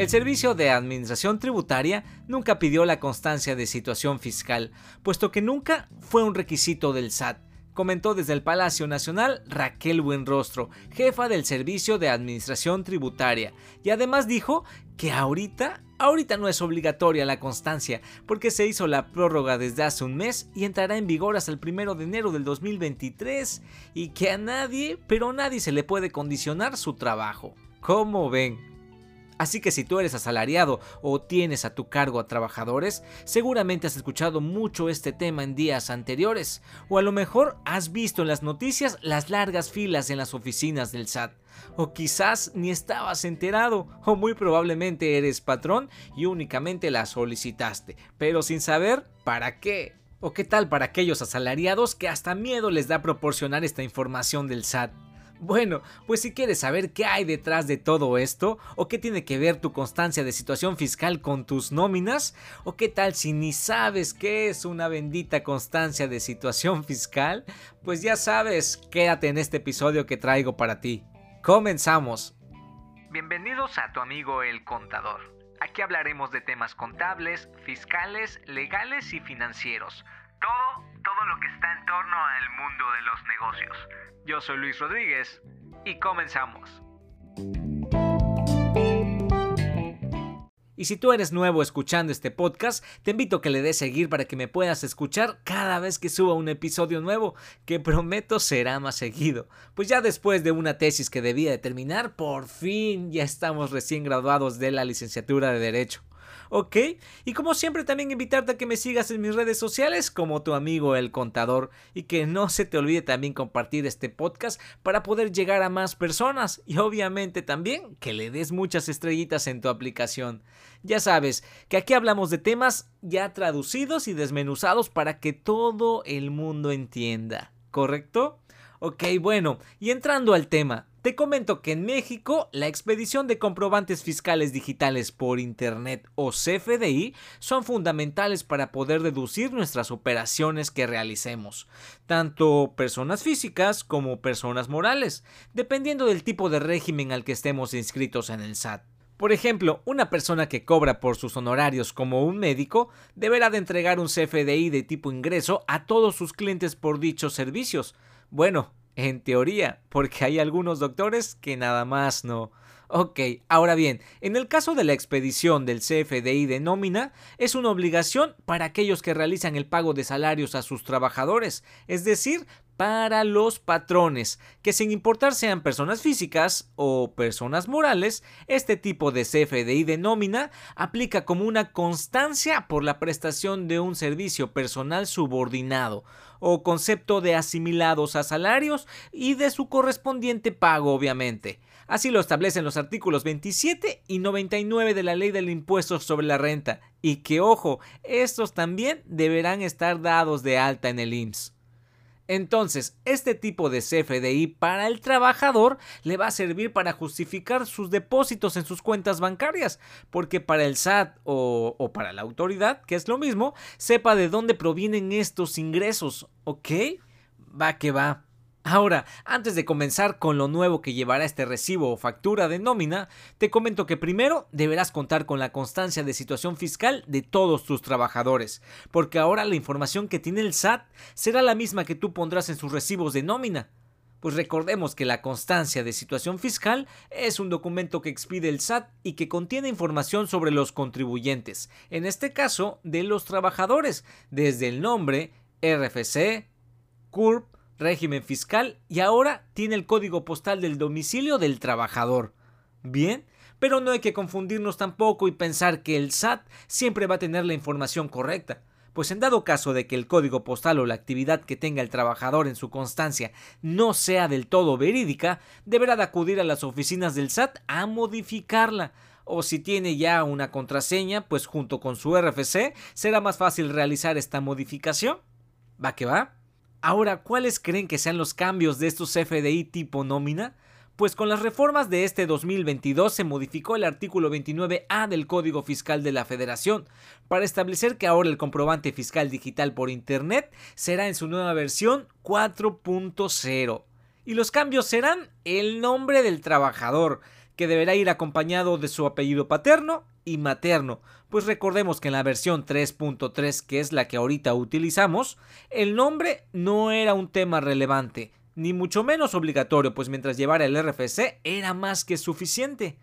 El Servicio de Administración Tributaria nunca pidió la constancia de situación fiscal, puesto que nunca fue un requisito del SAT comentó desde el Palacio Nacional Raquel Buenrostro, jefa del Servicio de Administración Tributaria, y además dijo que ahorita, ahorita no es obligatoria la constancia, porque se hizo la prórroga desde hace un mes y entrará en vigor hasta el primero de enero del 2023, y que a nadie, pero a nadie se le puede condicionar su trabajo. ¿Cómo ven? Así que si tú eres asalariado o tienes a tu cargo a trabajadores, seguramente has escuchado mucho este tema en días anteriores, o a lo mejor has visto en las noticias las largas filas en las oficinas del SAT, o quizás ni estabas enterado, o muy probablemente eres patrón y únicamente la solicitaste, pero sin saber para qué. ¿O qué tal para aquellos asalariados que hasta miedo les da proporcionar esta información del SAT? Bueno, pues si quieres saber qué hay detrás de todo esto, o qué tiene que ver tu constancia de situación fiscal con tus nóminas, o qué tal si ni sabes qué es una bendita constancia de situación fiscal, pues ya sabes, quédate en este episodio que traigo para ti. Comenzamos. Bienvenidos a tu amigo el contador. Aquí hablaremos de temas contables, fiscales, legales y financieros. Todo, lo que está en torno al mundo de los negocios. Yo soy Luis Rodríguez y comenzamos. Y si tú eres nuevo escuchando este podcast, te invito a que le des seguir para que me puedas escuchar cada vez que suba un episodio nuevo, que prometo será más seguido. Pues ya después de una tesis que debía de terminar, por fin ya estamos recién graduados de la licenciatura de Derecho. ¿Ok? Y como siempre también invitarte a que me sigas en mis redes sociales como tu amigo el contador y que no se te olvide también compartir este podcast para poder llegar a más personas y obviamente también que le des muchas estrellitas en tu aplicación. Ya sabes que aquí hablamos de temas ya traducidos y desmenuzados para que todo el mundo entienda, ¿correcto? Ok, bueno, y entrando al tema, te comento que en México la expedición de comprobantes fiscales digitales por Internet o CFDI son fundamentales para poder deducir nuestras operaciones que realicemos, tanto personas físicas como personas morales, dependiendo del tipo de régimen al que estemos inscritos en el SAT. Por ejemplo, una persona que cobra por sus honorarios como un médico deberá de entregar un CFDI de tipo ingreso a todos sus clientes por dichos servicios. Bueno, en teoría, porque hay algunos doctores que nada más no. Ok, ahora bien, en el caso de la expedición del CFDI de nómina, es una obligación para aquellos que realizan el pago de salarios a sus trabajadores, es decir, para los patrones, que sin importar sean personas físicas o personas morales, este tipo de CFDI de nómina aplica como una constancia por la prestación de un servicio personal subordinado o concepto de asimilados a salarios y de su correspondiente pago obviamente. Así lo establecen los artículos 27 y 99 de la Ley del Impuesto sobre la Renta, y que ojo, estos también deberán estar dados de alta en el IMSS. Entonces, este tipo de CFDI para el trabajador le va a servir para justificar sus depósitos en sus cuentas bancarias, porque para el SAT o, para la autoridad, que es lo mismo, sepa de dónde provienen estos ingresos, ¿ok? Va que va. Ahora, antes de comenzar con lo nuevo que llevará este recibo o factura de nómina, te comento que primero deberás contar con la constancia de situación fiscal de todos tus trabajadores, porque ahora la información que tiene el SAT será la misma que tú pondrás en sus recibos de nómina. Pues recordemos que la constancia de situación fiscal es un documento que expide el SAT y que contiene información sobre los contribuyentes, en este caso de los trabajadores, desde el nombre, RFC, CURP, régimen fiscal y ahora tiene el código postal del domicilio del trabajador. Bien, pero no hay que confundirnos tampoco y pensar que el SAT siempre va a tener la información correcta, pues en dado caso de que el código postal o la actividad que tenga el trabajador en su constancia no sea del todo verídica, deberá de acudir a las oficinas del SAT a modificarla, o si tiene ya una contraseña, pues junto con su RFC será más fácil realizar esta modificación. ¿Va que va? Ahora, ¿cuáles creen que sean los cambios de estos FDI tipo nómina? Pues con las reformas de este 2022 se modificó el artículo 29A del Código Fiscal de la Federación para establecer que ahora el comprobante fiscal digital por Internet será en su nueva versión 4.0. Y los cambios serán el nombre del trabajador, que deberá ir acompañado de su apellido paterno y materno, pues recordemos que en la versión 3.3, que es la que ahorita utilizamos, el nombre no era un tema relevante, ni mucho menos obligatorio, pues mientras llevara el RFC era más que suficiente.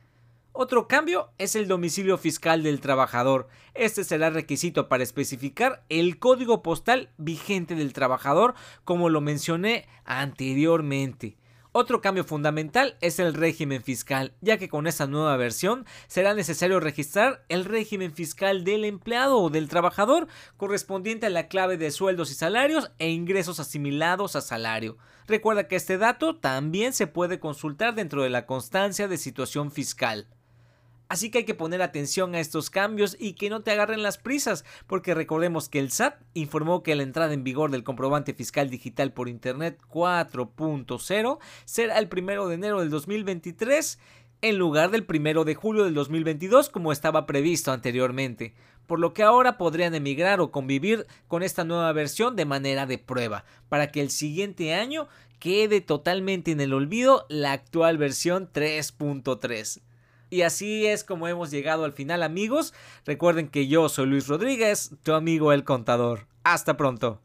Otro cambio es el domicilio fiscal del trabajador. Este será requisito para especificar el código postal vigente del trabajador, como lo mencioné anteriormente. Otro cambio fundamental es el régimen fiscal, ya que con esta nueva versión será necesario registrar el régimen fiscal del empleado o del trabajador correspondiente a la clave de sueldos y salarios e ingresos asimilados a salario. Recuerda que este dato también se puede consultar dentro de la constancia de situación fiscal. Así que hay que poner atención a estos cambios y que no te agarren las prisas, porque recordemos que el SAT informó que la entrada en vigor del comprobante fiscal digital por Internet 4.0 será el 1 de enero del 2023 en lugar del 1 de julio del 2022 como estaba previsto anteriormente, por lo que ahora podrían emigrar o convivir con esta nueva versión de manera de prueba, para que el siguiente año quede totalmente en el olvido la actual versión 3.3. Y así es como hemos llegado al final amigos. Recuerden que yo soy Luis Rodríguez, tu amigo el contador. Hasta pronto.